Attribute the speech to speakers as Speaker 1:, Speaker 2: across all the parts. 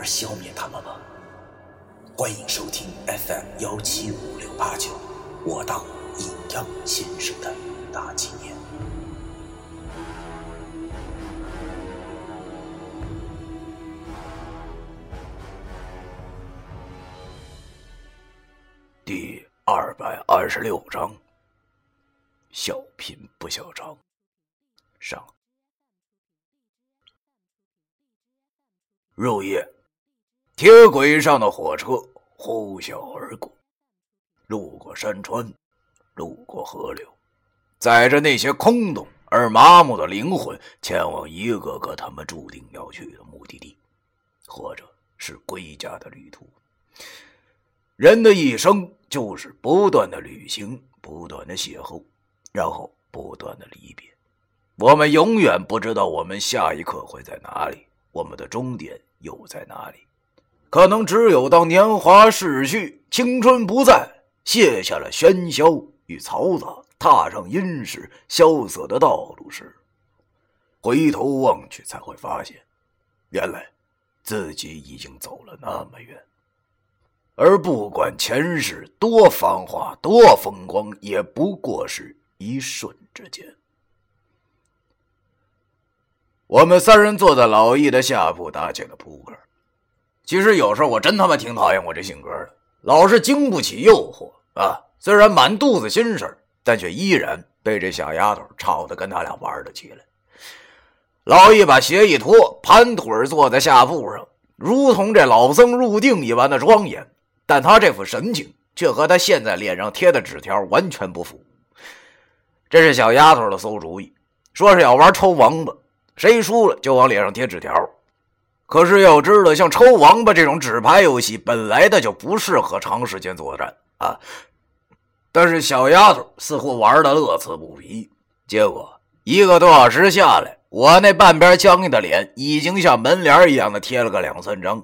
Speaker 1: 而消灭他们吗？欢迎收听 FM 幺七五六八九，我当阴阳先生的大纪念。第二百二十六章：小贫不小张。上。入夜，铁轨上的火车呼啸而过，路过山川，路过河流，载着那些空洞而麻木的灵魂，前往一个个他们注定要去的目的地，或者是归家的旅途。人的一生就是不断的旅行，不断的邂逅，然后不断的离别。我们永远不知道我们下一刻会在哪里，我们的终点。又在哪里？可能只有当年华逝去，青春不在，卸下了喧嚣与嘈杂，踏上阴湿萧瑟的道路时，回头望去，才会发现，原来自己已经走了那么远。而不管前世多繁华、多风光，也不过是一瞬之间。我们三人坐在老易的下铺打起了扑克。其实有时候我真他妈挺讨厌我这性格的，老是经不起诱惑啊。虽然满肚子心事但却依然被这小丫头吵得跟他俩玩了起来。老易把鞋一脱，盘腿坐在下铺上，如同这老僧入定一般的庄严。但他这副神情却和他现在脸上贴的纸条完全不符。这是小丫头的馊主意，说是要玩抽王八。谁输了就往脸上贴纸条，可是要知道，像抽王八这种纸牌游戏本来的就不适合长时间作战啊。但是小丫头似乎玩的乐此不疲，结果一个多小时下来，我那半边僵硬的脸已经像门帘一样的贴了个两三张，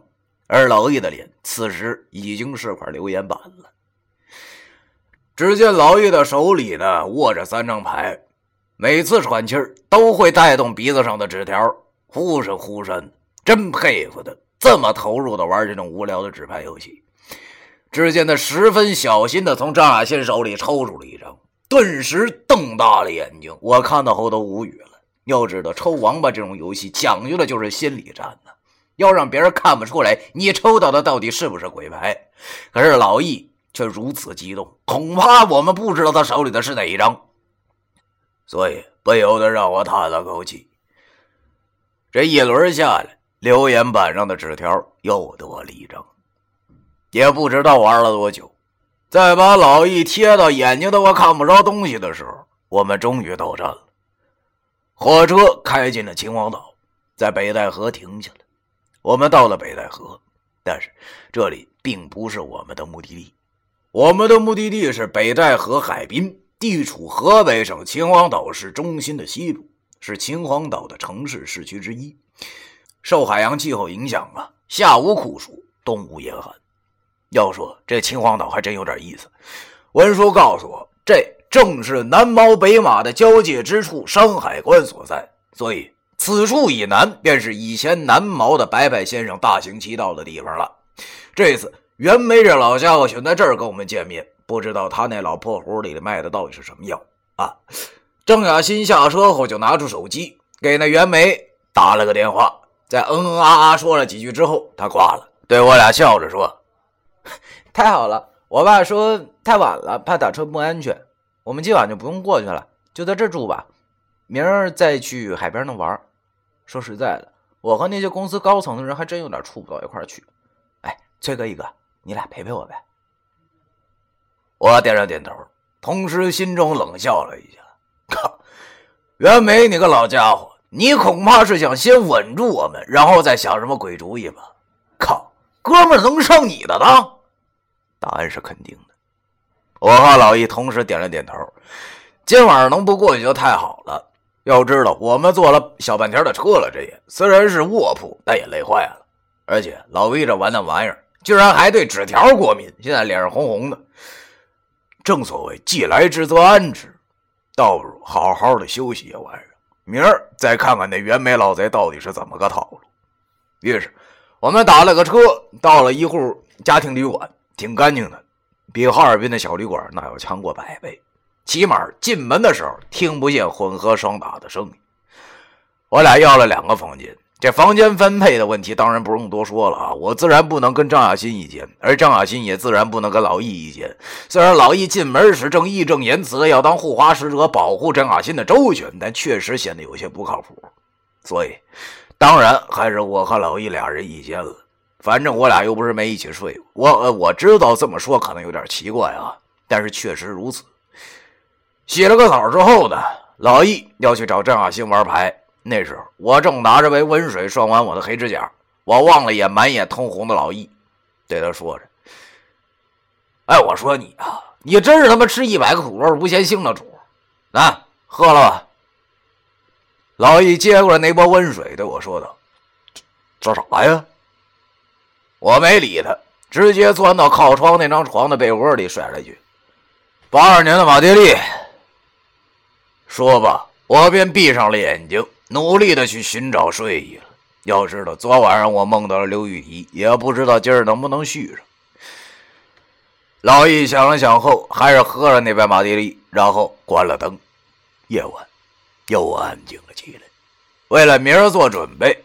Speaker 1: 而老易的脸此时已经是块留言板了。只见老易的手里呢握着三张牌。每次喘气儿都会带动鼻子上的纸条，呼声呼声，真佩服他这么投入的玩这种无聊的纸牌游戏。只见他十分小心的从张亚新手里抽出了一张，顿时瞪大了眼睛。我看到后都无语了。要知道，抽王八这种游戏讲究的就是心理战呢，要让别人看不出来你抽到的到底是不是鬼牌。可是老易却如此激动，恐怕我们不知道他手里的是哪一张。所以不由得让我叹了口气。这一轮下来，留言板上的纸条又多了一张。也不知道玩了多久，在把老易贴到眼睛都快看不着东西的时候，我们终于到站了。火车开进了秦皇岛，在北戴河停下了。我们到了北戴河，但是这里并不是我们的目的地。我们的目的地是北戴河海滨。地处河北省秦皇岛市中心的西部，是秦皇岛的城市市区之一。受海洋气候影响啊，夏无酷暑，冬无严寒。要说这秦皇岛还真有点意思。文书告诉我，这正是南毛北马的交界之处，山海关所在。所以此处以南，便是以前南毛的白白先生大行其道的地方了。这次袁梅这老家伙选在这儿跟我们见面。不知道他那老破壶里卖的到底是什么药啊？张雅欣下车后就拿出手机给那袁梅打了个电话，在嗯嗯啊啊说了几句之后，他挂了，对我俩笑着说：“太好了，我爸说太晚了，怕打车不安全，我们今晚就不用过去了，就在这住吧，明儿再去海边那玩。说实在的，我和那些公司高层的人还真有点处不到一块去。哎，崔哥一哥，你俩陪陪我呗。”我点了点头，同时心中冷笑了一下。靠，袁梅，你个老家伙，你恐怕是想先稳住我们，然后再想什么鬼主意吧？靠，哥们能上你的当？答案是肯定的。我和老易同时点了点头。今晚上能不过去就太好了。要知道，我们坐了小半天的车了，这也虽然是卧铺，但也累坏了。而且老魏这玩那玩意儿，居然还对纸条过敏，现在脸上红红的。正所谓既来之则安之，倒不如好好的休息一晚上，明儿再看看那袁梅老贼到底是怎么个套路。于是，我们打了个车，到了一户家庭旅馆，挺干净的，比哈尔滨的小旅馆那要强过百倍。起码进门的时候听不见混合双打的声音。我俩要了两个房间，这房间分配的问题当然不用多说了啊！我自然不能跟张亚新一间，而张亚新也自然不能跟老易一间。虽然老易进门时正义正言辞的要当护花使者保护张亚新的周全，但确实显得有些不靠谱。所以，当然还是我和老易俩人一间了。反正我俩又不是没一起睡过。我我知道这么说可能有点奇怪啊，但是确实如此。洗了个澡之后呢，老易要去找张亚新玩牌。那时候我正拿着杯温水涮完我的黑指甲，我望了眼满眼通红的老易，对他说着：“哎，我说你啊，你真是他妈吃一百个土豆不嫌腥的主！来，喝了吧。”老易接过来那波温水，对我说道：“这这啥呀？”我没理他，直接钻到靠窗那张床的被窝里，甩了一句：“八二年的马爹利。”说吧，我便闭上了眼睛，努力的去寻找睡意了。要知道，昨晚上我梦到了刘玉怡，也不知道今儿能不能续上。老易想了想后，还是喝了那杯马爹利，然后关了灯。夜晚又安静了起来。为了明儿做准备，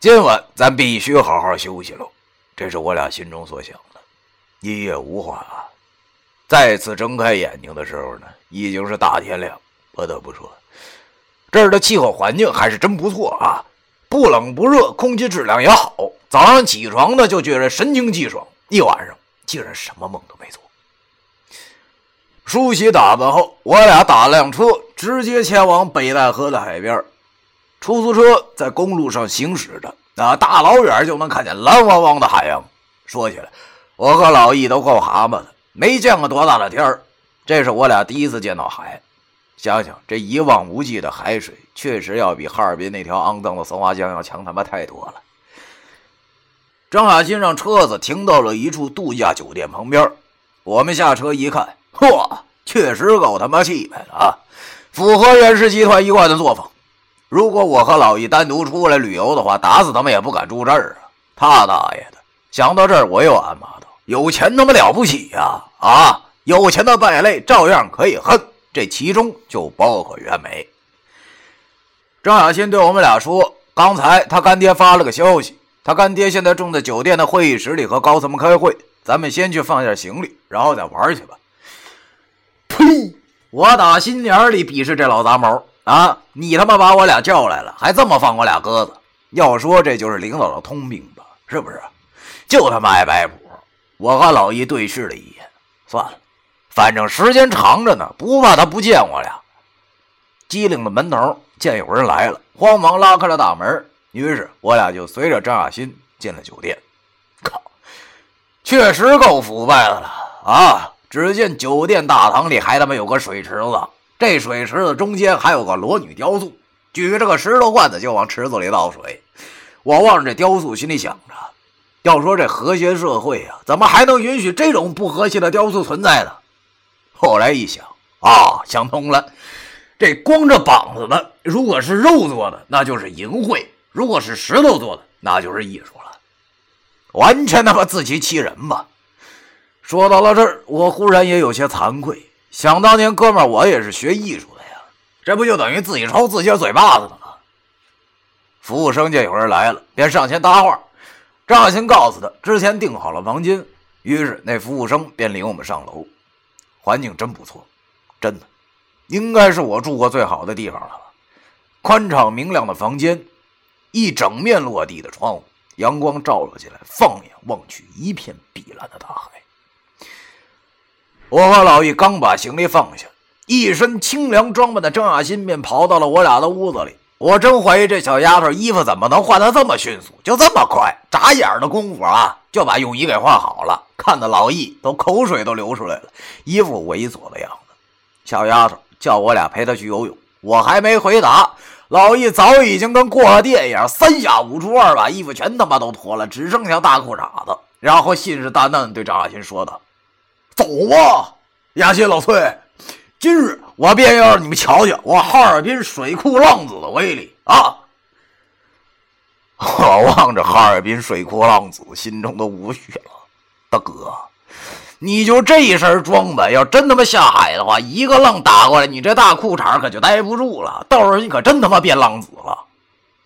Speaker 1: 今晚咱必须好好休息喽。这是我俩心中所想的。一夜无话，啊再次睁开眼睛的时候呢，已经是大天亮。不得不说，这儿的气候环境还是真不错啊，不冷不热，空气质量也好。早上起床呢，就觉得神清气爽，一晚上竟然什么梦都没做。梳洗打扮后，我俩打辆车，直接前往北戴河的海边。出租车在公路上行驶着，啊，大老远就能看见蓝汪汪的海洋。说起来，我和老易都够蛤蟆的，没见过多大的天儿，这是我俩第一次见到海。想想这一望无际的海水，确实要比哈尔滨那条肮脏的松花江要强他妈太多了。张海新让车子停到了一处度假酒店旁边，我们下车一看，嚯，确实够他妈气派的啊，符合袁氏集团一贯的作风。如果我和老易单独出来旅游的话，打死他们也不敢住这儿啊！他大爷的！想到这儿，我又暗骂道：“有钱他妈了不起呀！啊，有钱的败类照样可以恨。”这其中就包括袁梅。张亚新对我们俩说：“刚才他干爹发了个消息，他干爹现在正在酒店的会议室里和高层们开会，咱们先去放下行李，然后再玩去吧。”呸！我打心眼里鄙视这老杂毛啊！你他妈把我俩叫来了，还这么放我俩鸽子？要说这就是领导的通病吧？是不是？就他妈爱摆谱！我和老易对视了一眼，算了。反正时间长着呢，不怕他不见我俩。机灵的门头见有人来了，慌忙拉开了大门。于是我俩就随着张亚新进了酒店。靠，确实够腐败的了啊！只见酒店大堂里还他妈有个水池子，这水池子中间还有个裸女雕塑，举着个石头罐子就往池子里倒水。我望着这雕塑，心里想着：要说这和谐社会啊，怎么还能允许这种不和谐的雕塑存在呢？后来一想啊，想通了，这光着膀子的，如果是肉做的，那就是淫秽；如果是石头做的，那就是艺术了。完全他妈自欺欺人吧！说到了这儿，我忽然也有些惭愧。想当年，哥们我也是学艺术的呀，这不就等于自己抽自己嘴巴子了吗？服务生见有人来了，便上前搭话。张小新告诉他，之前订好了房间，于是那服务生便领我们上楼。环境真不错，真的，应该是我住过最好的地方了吧？宽敞明亮的房间，一整面落地的窗户，阳光照了进来，放眼望去，一片碧蓝的大海。我和老易刚把行李放下，一身清凉装扮的张亚新便跑到了我俩的屋子里。我真怀疑这小丫头衣服怎么能换的这么迅速，就这么快，眨眼的功夫啊，就把泳衣给换好了，看得老易都口水都流出来了，一副猥琐的样子。小丫头叫我俩陪她去游泳，我还没回答，老易早已经跟过了电一样，三下五除二把衣服全他妈都脱了，只剩下大裤衩子，然后信誓旦旦对张雅欣说道：“走吧，雅欣老崔。”今日我便要让你们瞧瞧我哈尔滨水库浪子的威力啊！我望着哈尔滨水库浪子，心中都无语了。大哥，你就这一身装扮，要真他妈下海的话，一个浪打过来，你这大裤衩可就待不住了。到时候你可真他妈变浪子了。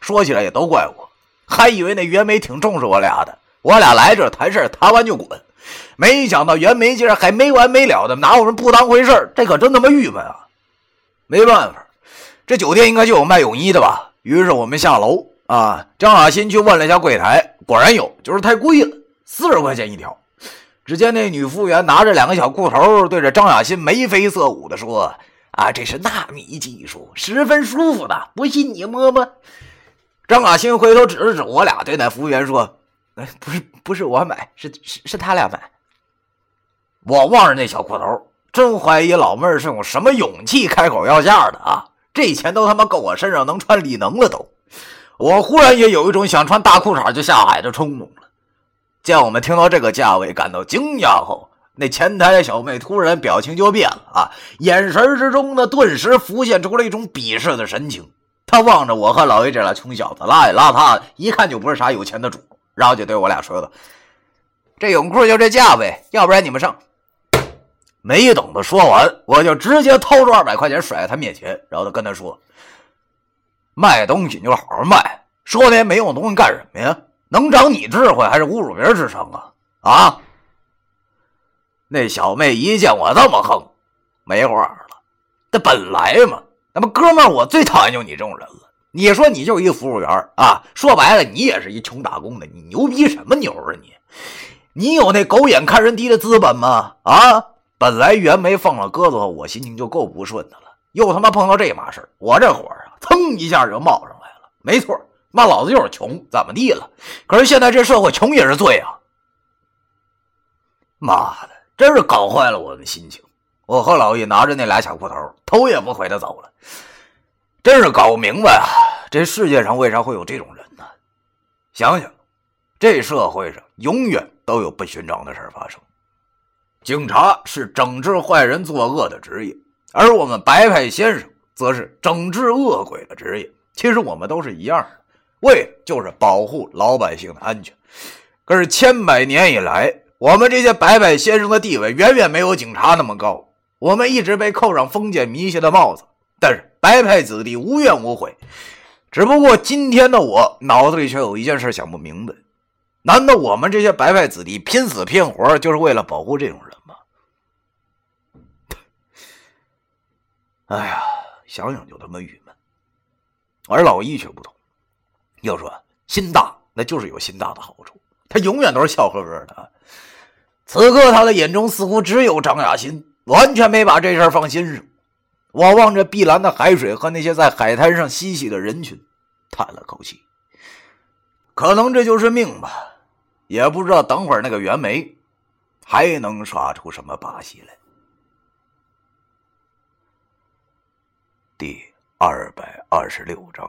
Speaker 1: 说起来也都怪我，还以为那袁梅挺重视我俩的，我俩来这谈事谈完就滚。没想到袁梅竟然还没完没了的拿我们不当回事这可真他妈郁闷啊！没办法，这酒店应该就有卖泳衣的吧？于是我们下楼啊，张雅欣去问了一下柜台，果然有，就是太贵了，四十块钱一条。只见那女服务员拿着两个小裤头，对着张雅欣眉飞色舞的说：“啊，这是纳米技术，十分舒服的，不信你摸摸。”张雅欣回头指了指我俩，对那服务员说。不是不是我买，是是是他俩买。我望着那小裤头，真怀疑老妹儿是用什么勇气开口要价的啊！这钱都他妈够我身上能穿李能了都。我忽然也有一种想穿大裤衩就下海的冲动了。见我们听到这个价位感到惊讶后，那前台的小妹突然表情就变了啊，眼神之中呢顿时浮现出了一种鄙视的神情。她望着我和老魏这俩穷小子，邋里邋遢，一看就不是啥有钱的主。然后就对我俩说道：“这泳裤就这价位，要不然你们上。”没等他说完，我就直接掏出二百块钱甩在他面前，然后他跟他说：“卖东西你就好好卖，说那些没用的东西干什么呀？能长你智慧，还是侮辱别人智商啊？”啊！那小妹一见我这么横，没话了。这本来嘛，那么哥们，我最讨厌就你这种人了。你说你就是一服务员啊？说白了，你也是一穷打工的。你牛逼什么牛啊你？你有那狗眼看人低的资本吗？啊！本来袁梅放了鸽子，我心情就够不顺的了，又他妈碰到这码事我这火啊，噌一下就冒上来了。没错，骂老子就是穷，怎么地了？可是现在这社会，穷也是罪啊！妈的，真是搞坏了我的心情。我和老易拿着那俩小裤头，头也不回的走了。真是搞不明白啊！这世界上为啥会有这种人呢？想想，这社会上永远都有不寻常的事发生。警察是整治坏人作恶的职业，而我们白派先生则是整治恶鬼的职业。其实我们都是一样的，为就是保护老百姓的安全。可是千百年以来，我们这些白派先生的地位远远没有警察那么高，我们一直被扣上封建迷信的帽子。但是白派子弟无怨无悔，只不过今天的我脑子里却有一件事想不明白：难道我们这些白派子弟拼死拼活就是为了保护这种人吗？哎呀，想想就他妈郁闷。而老易却不同，要说心大，那就是有心大的好处，他永远都是笑呵呵的。此刻他的眼中似乎只有张雅欣，完全没把这事放心上。我望着碧蓝的海水和那些在海滩上嬉戏的人群，叹了口气。可能这就是命吧，也不知道等会儿那个袁枚还能耍出什么把戏来。第二百二十六章，